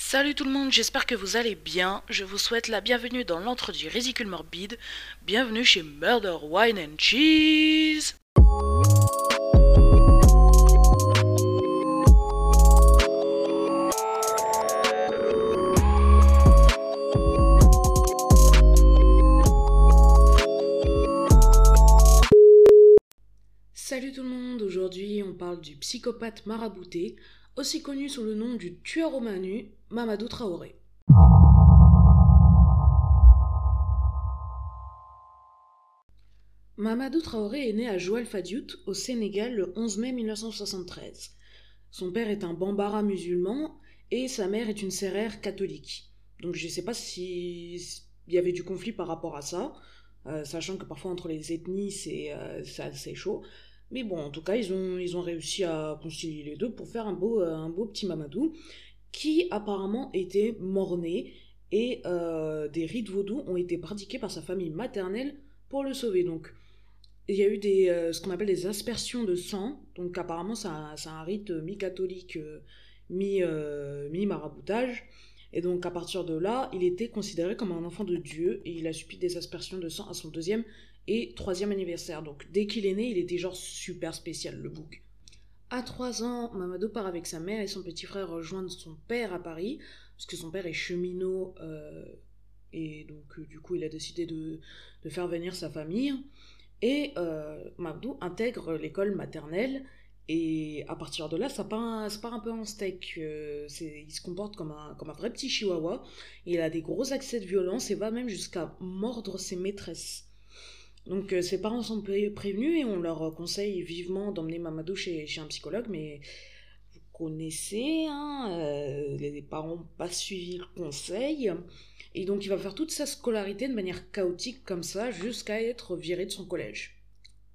Salut tout le monde, j'espère que vous allez bien. Je vous souhaite la bienvenue dans l'entre du Ridicule Morbide. Bienvenue chez Murder Wine and Cheese. Salut tout le monde, aujourd'hui on parle du psychopathe marabouté, aussi connu sous le nom du tueur au manu, Mamadou Traoré. Mamadou Traoré est né à Joal Fadiout, au Sénégal, le 11 mai 1973. Son père est un bambara musulman et sa mère est une serrère catholique. Donc je ne sais pas s'il y avait du conflit par rapport à ça, euh, sachant que parfois entre les ethnies c'est euh, assez chaud. Mais bon, en tout cas, ils ont, ils ont réussi à concilier les deux pour faire un beau, euh, un beau petit Mamadou qui apparemment était mort-né et euh, des rites vaudous ont été pratiqués par sa famille maternelle pour le sauver. Donc, il y a eu des, euh, ce qu'on appelle des aspersions de sang. Donc, apparemment, c'est un, un, rite mi-catholique, mi-maraboutage. et donc, à partir de là, il était considéré comme un enfant de Dieu et il a subi des aspersions de sang à son deuxième et troisième anniversaire. Donc dès qu'il est né, il était genre super spécial, le bouc. À trois ans, Mamadou part avec sa mère et son petit frère rejoindre son père à Paris, parce que son père est cheminot, euh, et donc euh, du coup il a décidé de, de, faire venir sa famille. Et euh, Mamadou intègre l'école maternelle, et à partir de là, ça part, ça part un peu en steak. Il se comporte comme un, comme un vrai petit chihuahua, il a des gros accès de violence et va même jusqu'à mordre ses maîtresses. Donc euh, ses parents sont prévenus et on leur conseille vivement d'emmener Mamadou chez, chez, un psychologue, mais vous connaissez, hein, euh, les parents n'ont pas suivi le conseil. Et donc il va faire toute sa scolarité de manière chaotique comme ça jusqu'à être viré de son collège.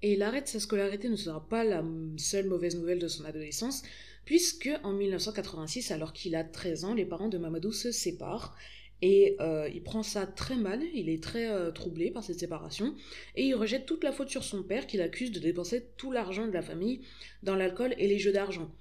Et l'arrêt de sa scolarité ne sera pas la seule mauvaise nouvelle de son adolescence, puisque en 1986, alors qu'il a 13 ans, les parents de Mamadou se séparent et euh, il prend ça très mal, il est très euh, troublé par cette séparation, et il rejette toute la faute sur son père qu'il accuse de dépenser tout l'argent de la famille dans l'alcool et les jeux d'argent.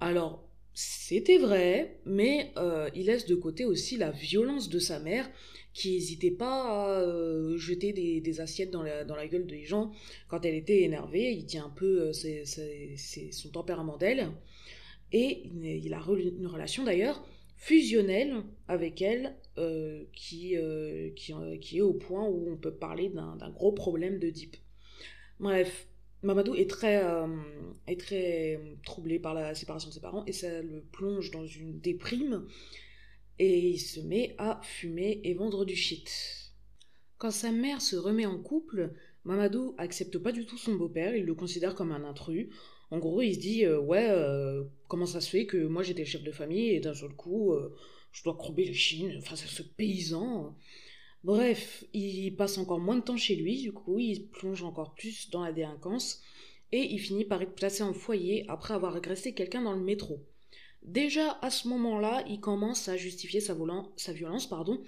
Alors, c'était vrai, mais euh, il laisse de côté aussi la violence de sa mère, qui n'hésitait pas à jeter des, assiettes dans la, dans la, gueule des gens quand elle était énervée. Il tient un peu son tempérament d'elle. Et il a une relation d'ailleurs fusionnelle avec elle euh, qui, euh, euh, qui, est au point où on peut parler d'un gros problème de deep. Bref, Mamadou est très, est très troublé par la séparation de ses parents et ça le plonge dans une déprime et il se met à fumer et vendre du shit. Quand sa mère se remet en couple, Mamadou accepte pas du tout son beau-père, il le considère comme un intrus. En gros, il se dit ouais, comment ça se fait que moi j'étais chef de famille et d'un seul coup je dois crober les chines face à ce paysan. Bref, il passe encore moins de temps chez lui, du coup, il plonge encore plus dans la délinquance, et il finit par être placé en foyer après avoir agressé quelqu'un dans le métro. Déjà à ce moment-là, il commence à justifier sa, violence pardon,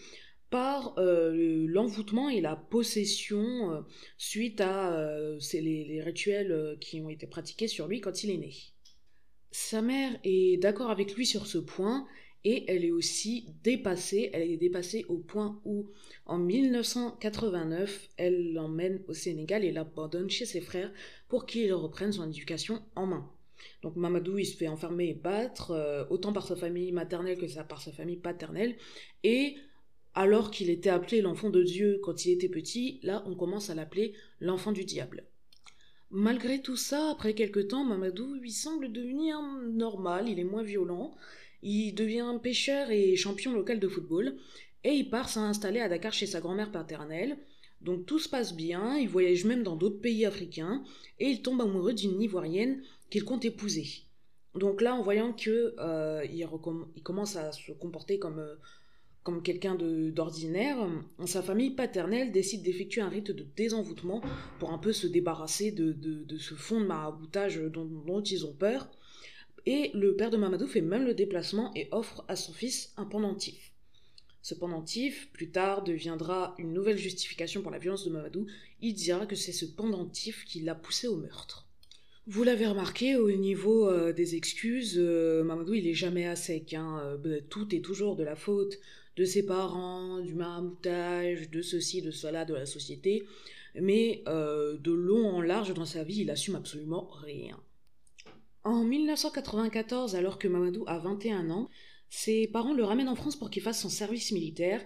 par euh, l'envoûtement et la possession euh, suite à euh, les, rituels qui ont été pratiqués sur lui quand il est né. Sa mère est d'accord avec lui sur ce point et elle est aussi dépassée, elle est dépassée au point où en 1989, elle l'emmène au Sénégal et l'abandonne chez ses frères pour qu'ils reprennent son éducation en main. Donc Mamadou, il se fait enfermer et battre, euh, autant par sa famille maternelle que par sa famille paternelle, et alors qu'il était appelé l'enfant de Dieu quand il était petit, là on commence à l'appeler l'enfant du diable. Malgré tout ça, après quelque temps, Mamadou lui semble devenir normal, il est moins violent, il devient pêcheur et champion local de football, et il part s'installer à Dakar chez sa grand-mère paternelle. Donc tout se passe bien, il voyage même dans d'autres pays africains, et il tombe amoureux d'une Ivoirienne qu'il compte épouser. Donc là, en voyant que euh, il, commence à se comporter comme, euh, comme quelqu'un d'ordinaire, sa famille paternelle décide d'effectuer un rite de désenvoûtement pour un peu se débarrasser de, ce fond de maraboutage dont ils ont peur. Et le père de Mamadou fait même le déplacement et offre à son fils un pendentif. Ce pendentif, plus tard, deviendra une nouvelle justification pour la violence de Mamadou. Il dira que c'est ce pendentif qui l'a poussé au meurtre. Vous l'avez remarqué, au niveau euh, des excuses, euh, Mamadou, il est jamais à sec. Hein. Euh, bah, tout est toujours de la faute de ses parents, du maraboutage, de ceci, de cela, de la société. Mais de long en large dans sa vie, il assume absolument rien. En 1994, alors que Mamadou a 21 ans, ses parents le ramènent en France pour qu'il fasse son service militaire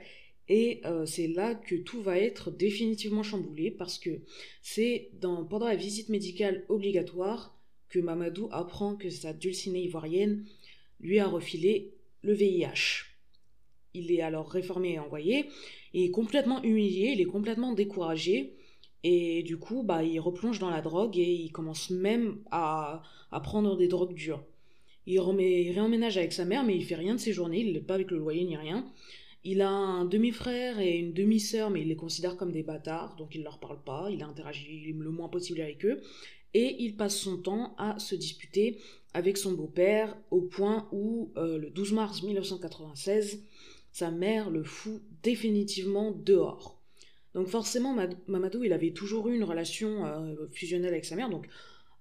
et c'est là que tout va être définitivement chamboulé parce que c'est pendant la visite médicale obligatoire que Mamadou apprend que sa dulcinée ivoirienne lui a refilé le VIH. Il est alors réformé et envoyé, est complètement humilié, il est complètement découragé, et du coup, bah, il replonge dans la drogue et il commence même à, à prendre des drogues dures. Il, remet, réemménage avec sa mère, mais il fait rien de ses journées, il n'est pas avec le loyer ni rien. Il a un demi-frère et une demi-sœur, mais il les considère comme des bâtards, donc il ne leur parle pas, il interagit le moins possible avec eux, et il passe son temps à se disputer avec son beau-père, au point où, euh, le 12 mars 1996, sa mère le fout définitivement dehors. Donc forcément, Mamadou, il avait toujours eu une relation euh, fusionnelle avec sa mère, donc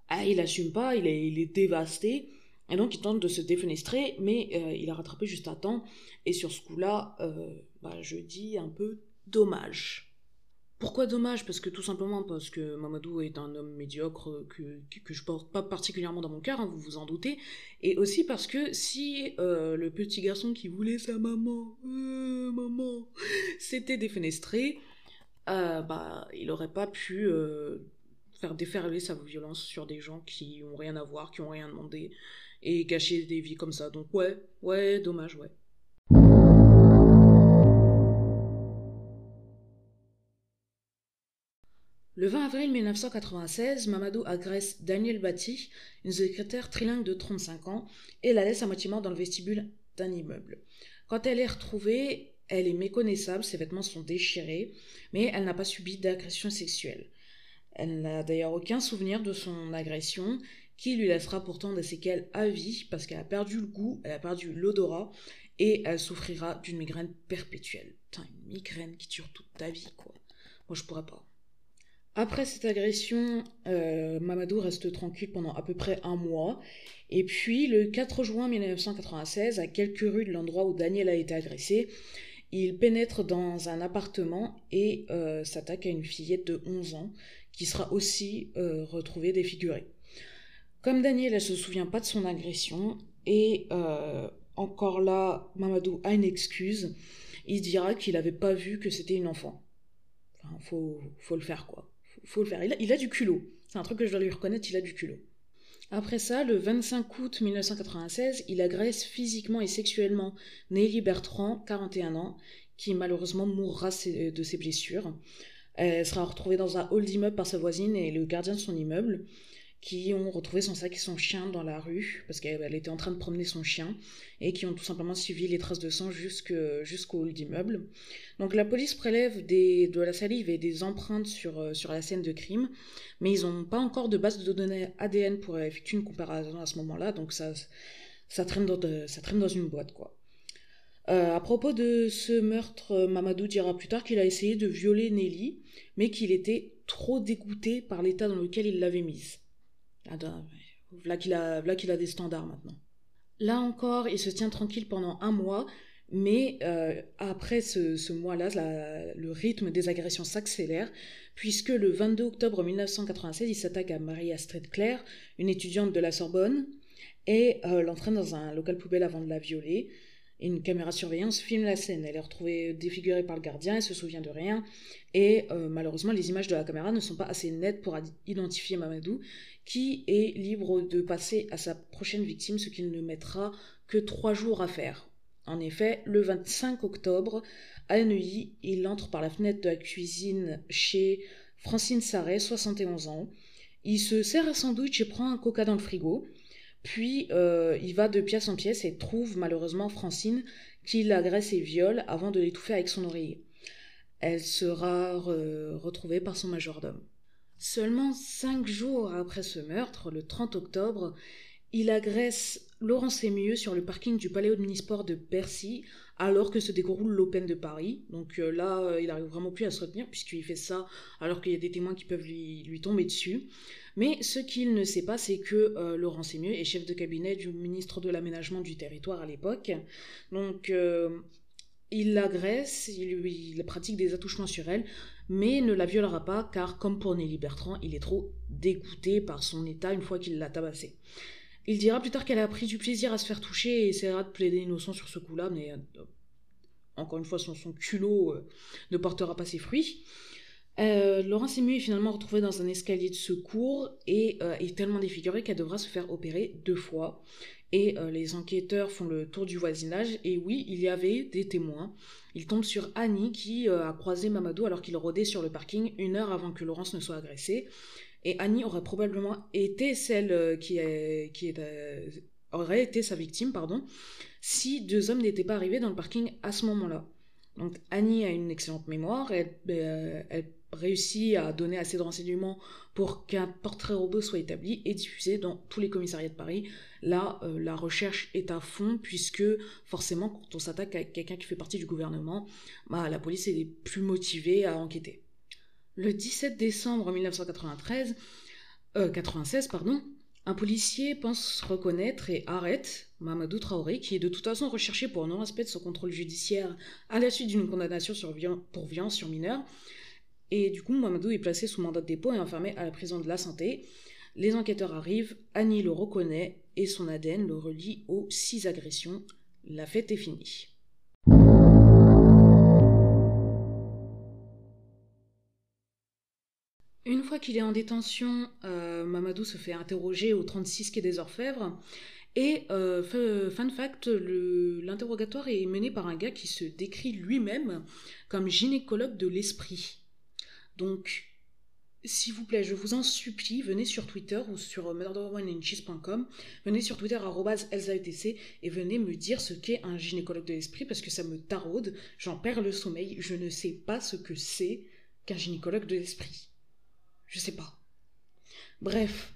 ah, il assume pas, il est, dévasté, et donc il tente de se défenestrer, mais euh, il a rattrapé juste à temps. Et sur ce coup-là, euh, bah, je dis un peu dommage. Pourquoi dommage? Parce que tout simplement parce que Mamadou est un homme médiocre que, que, je porte pas particulièrement dans mon cœur, hein, vous vous en doutez. Et aussi parce que si le petit garçon qui voulait sa maman, maman, s'était défenestré, bah, il n'aurait pas pu faire déferler sa violence sur des gens qui ont rien à voir, qui ont rien demandé et gâcher des vies comme ça. Donc ouais, ouais, dommage, ouais. Le 20 avril 1996, Mamadou agresse Daniel Bati, une secrétaire trilingue de 35 ans, et la laisse à moitié morte dans le vestibule d'un immeuble. Quand elle est retrouvée, elle est méconnaissable, ses vêtements sont déchirés, mais elle n'a pas subi d'agression sexuelle. Elle n'a d'ailleurs aucun souvenir de son agression qui lui laissera pourtant des séquelles à vie parce qu'elle a perdu le goût, elle a perdu l'odorat et elle souffrira d'une migraine perpétuelle. Putain, une migraine qui dure toute ta vie, quoi. Moi, je pourrais pas. Après cette agression, euh, Mamadou reste tranquille pendant à peu près un mois. Et puis, le 4 juin 1996, à quelques rues de l'endroit où Daniel a été agressé, il pénètre dans un appartement et euh, s'attaque à une fillette de 11 ans qui sera aussi euh, retrouvée défigurée. Comme Daniel, elle se souvient pas de son agression, et euh, encore là, Mamadou a une excuse. Il dira qu'il n'avait pas vu que c'était une enfant. Faut, le faire, quoi. Faut, le faire. Il a du culot. C'est un truc que je dois lui reconnaître, il a du culot. Après ça, le 25 août 1996, il agresse physiquement et sexuellement Nelly Bertrand, 41 ans, qui malheureusement mourra de ses blessures. Elle sera retrouvée dans un hall d'immeuble par sa voisine et le gardien de son immeuble qui ont retrouvé son sac et son chien dans la rue, parce qu'elle était en train de promener son chien, et qui ont tout simplement suivi les traces de sang jusqu'au hall d'immeuble. Donc la police prélève de la salive et des empreintes sur, euh, sur la scène de crime, mais ils n'ont pas encore de base de données ADN pour effectuer une comparaison à ce moment-là, donc ça, ça, traîne dans une boîte, quoi. Euh, à propos de ce meurtre, Mamadou dira plus tard qu'il a essayé de violer Nelly, mais qu'il était trop dégoûté par l'état dans lequel il l'avait mise. Là qu'il a, a des standards maintenant. Là encore, il se tient tranquille pendant un mois, mais euh, après ce, mois-là, le rythme des agressions s'accélère, puisque le 22 octobre 1996, il s'attaque à Marie-Astrid Claire, une étudiante de la Sorbonne, et euh, l'entraîne dans un local poubelle avant de la violer. Une caméra surveillance filme la scène. Elle est retrouvée défigurée par le gardien, elle se souvient de rien. Et euh, malheureusement, les images de la caméra ne sont pas assez nettes pour identifier Mamadou, qui est libre de passer à sa prochaine victime, ce qu'il ne mettra que trois jours à faire. En effet, le 25 octobre, à Neuilly, il entre par la fenêtre de la cuisine chez Francine Sarret, 71 ans. Il se sert un sandwich et prend un coca dans le frigo. Puis euh, il va de pièce en pièce et trouve malheureusement Francine qui l'agresse et viole avant de l'étouffer avec son oreiller. Elle sera retrouvée par son majordome. Seulement cinq jours après ce meurtre, le 30 octobre, il agresse Laurent Sémieux sur le parking du Palais Omnisport de Bercy alors que se déroule l'Open de Paris. Donc euh, là, euh, il arrive vraiment plus à se retenir puisqu'il fait ça alors qu'il y a des témoins qui peuvent lui, tomber dessus. Mais ce qu'il ne sait pas, c'est que euh, Laurent Sémieux est chef de cabinet du ministre de l'Aménagement du Territoire à l'époque. Donc il l'agresse, il, il, pratique des attouchements sur elle, mais ne la violera pas car, comme pour Nelly Bertrand, il est trop dégoûté par son état une fois qu'il l'a tabassée. Il dira plus tard qu'elle a pris du plaisir à se faire toucher et essaiera de plaider innocent sur ce coup-là, mais euh, encore une fois, son, culot euh, ne portera pas ses fruits. Euh, Laurent Sému est finalement retrouvé dans un escalier de secours et est tellement défigurée qu'elle devra se faire opérer deux fois. Et les enquêteurs font le tour du voisinage et oui, il y avait des témoins. Ils tombent sur Annie qui a croisé Mamadou alors qu'il rôdait sur le parking une heure avant que Laurence ne soit agressée. Et Annie aurait probablement été celle euh, qui, euh, aurait été sa victime, pardon, si deux hommes n'étaient pas arrivés dans le parking à ce moment-là. Donc Annie a une excellente mémoire, elle, euh, réussit à donner assez de renseignements pour qu'un portrait robot soit établi et diffusé dans tous les commissariats de Paris. Là, la recherche est à fond puisque forcément, quand on s'attaque à quelqu'un qui fait partie du gouvernement, bah, la police est plus motivée à enquêter. Le 17 décembre 1993, 96, euh, pardon, un policier pense reconnaître et arrête Mamadou Traoré, qui est de toute façon recherché pour non-respect de son contrôle judiciaire à la suite d'une condamnation pour violence sur mineur. Et du coup, Mamadou est placé sous mandat de dépôt et enfermé à la prison de la santé. Les enquêteurs arrivent, Annie le reconnaît et son ADN le relie aux six agressions. La fête est finie. Une fois qu'il est en détention, euh, Mamadou se fait interroger au 36 quai des Orfèvres. Et euh, fun fact, l'interrogatoire est mené par un gars qui se décrit lui-même comme gynécologue de l'esprit. Donc, s'il vous plaît, je vous en supplie, venez sur Twitter ou sur murderoneandcheese.com, venez sur Twitter elsaetc et venez me dire ce qu'est un gynécologue de l'esprit parce que ça me taraude, j'en perds le sommeil, je ne sais pas ce que c'est qu'un gynécologue de l'esprit. Je sais pas. Bref,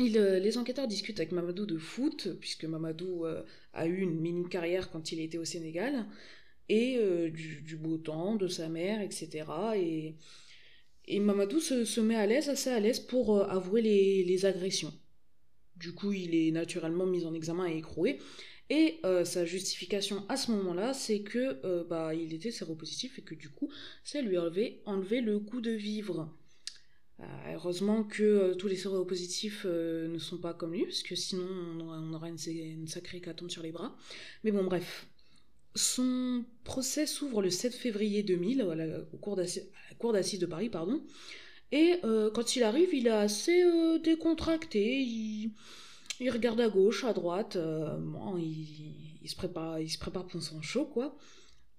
euh, les enquêteurs discutent avec Mamadou de foot, puisque Mamadou euh, a eu une mini carrière quand il était au Sénégal, et euh, du, beau temps, de sa mère, etc. Et, Mamadou se, met à l'aise, assez à l'aise pour avouer les, agressions. Du coup, il est naturellement mis en examen et écroué. Et sa justification à ce moment-là, c'est que bah, il était séropositif et que du coup, ça lui avait enlevé le goût de vivre. Euh, heureusement que euh, tous les séropositifs euh, ne sont pas comme lui, parce que sinon on aurait, une, sacrée hécatombe sur les bras. Mais bon, bref. Son procès s'ouvre le 7 février 2000 à la, cour d'assises de Paris, pardon. Et quand il arrive, il est assez décontracté. Il, regarde à gauche, à droite. il, se prépare, il se prépare pour son show, quoi.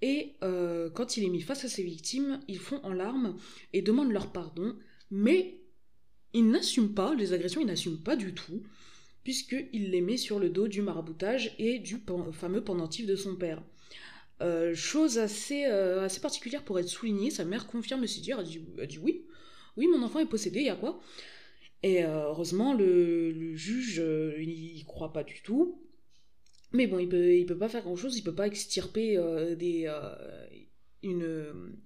Et quand il est mis face à ses victimes, ils font en larmes et demandent leur pardon mais il n'assume pas les agressions, il n'assume pas du tout, puisqu'il les met sur le dos du maraboutage et du fameux pendentif de son père. Euh, chose assez, euh, assez particulière pour être soulignée, sa mère confirme se dire, elle dit, oui, oui, mon enfant est possédé, il y a quoi? Et euh, heureusement, le, juge, n'y croit pas du tout. Mais bon, il peut, peut pas faire grand-chose, il peut pas extirper des, une,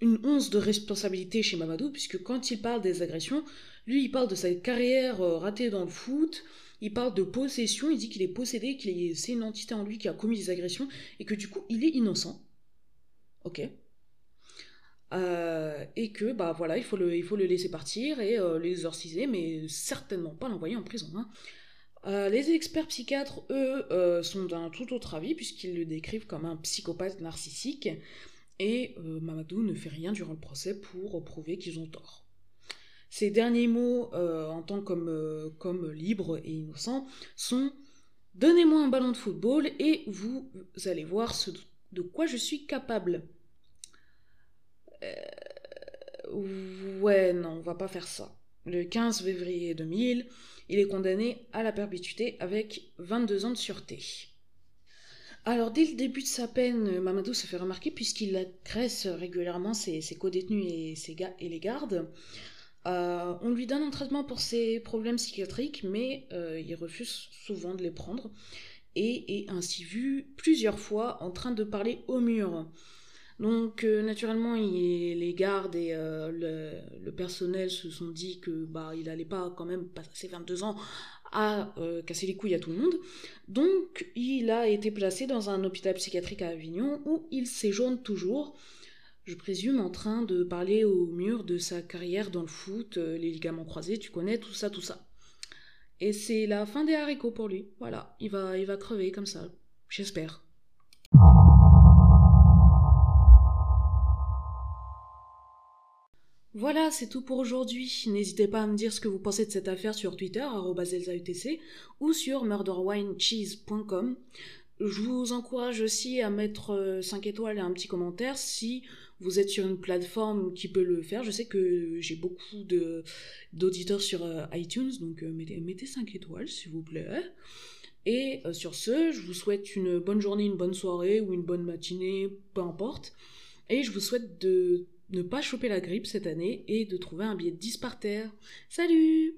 une once de responsabilité chez Mamadou, puisque quand il parle des agressions, lui, il parle de sa carrière euh, ratée dans le foot, il parle de possession, il dit qu'il est possédé, qu'il c'est une entité en lui qui a commis des agressions, et que du coup, il est innocent. Ok. Euh, et que, bah voilà, il faut le, il faut le laisser partir et euh, l'exorciser, mais certainement pas l'envoyer en prison. Hein. les experts psychiatres, eux, sont d'un tout autre avis, puisqu'ils le décrivent comme un psychopathe narcissique et euh, Mamadou ne fait rien durant le procès pour prouver qu'ils ont tort. Ces derniers mots, euh, en tant comme, euh, comme libre et innocent, sont Donnez-moi un ballon de football et vous allez voir ce de quoi je suis capable. ouais, non, on va pas faire ça. Le 15 février 2000, il est condamné à la perpétuité avec 22 ans de sûreté. Alors, dès le début de sa peine, Mamadou se fait remarquer puisqu'il agresse régulièrement ses, co-détenus et, ses les gardes. on lui donne un traitement pour ses problèmes psychiatriques, mais il refuse souvent de les prendre et est ainsi vu plusieurs fois en train de parler au mur. Donc naturellement, les gardes et le, personnel se sont dit que bah il allait pas quand même passer 22 ans à casser les couilles à tout le monde. Donc il a été placé dans un hôpital psychiatrique à Avignon où il séjourne toujours je présume, en train de parler au mur de sa carrière dans le foot, euh, les ligaments croisés, tu connais, tout ça, tout ça. Et c'est la fin des haricots pour lui. Voilà, il va, il va crever comme ça. J'espère. Voilà, c'est tout pour aujourd'hui. N'hésitez pas à me dire ce que vous pensez de cette affaire sur Twitter, elsautc, ou sur murderwinecheese.com. Je vous encourage aussi à mettre 5 euh, étoiles et un petit commentaire si vous êtes sur une plateforme qui peut le faire. Je sais que j'ai beaucoup d'auditeurs sur euh, iTunes, donc euh, mettez, mettez 5 étoiles s'il vous plaît. Et sur ce, je vous souhaite une bonne journée, une bonne soirée ou une bonne matinée, peu importe. Et je vous souhaite de ne pas choper la grippe cette année et de trouver un billet de 10 par terre. Salut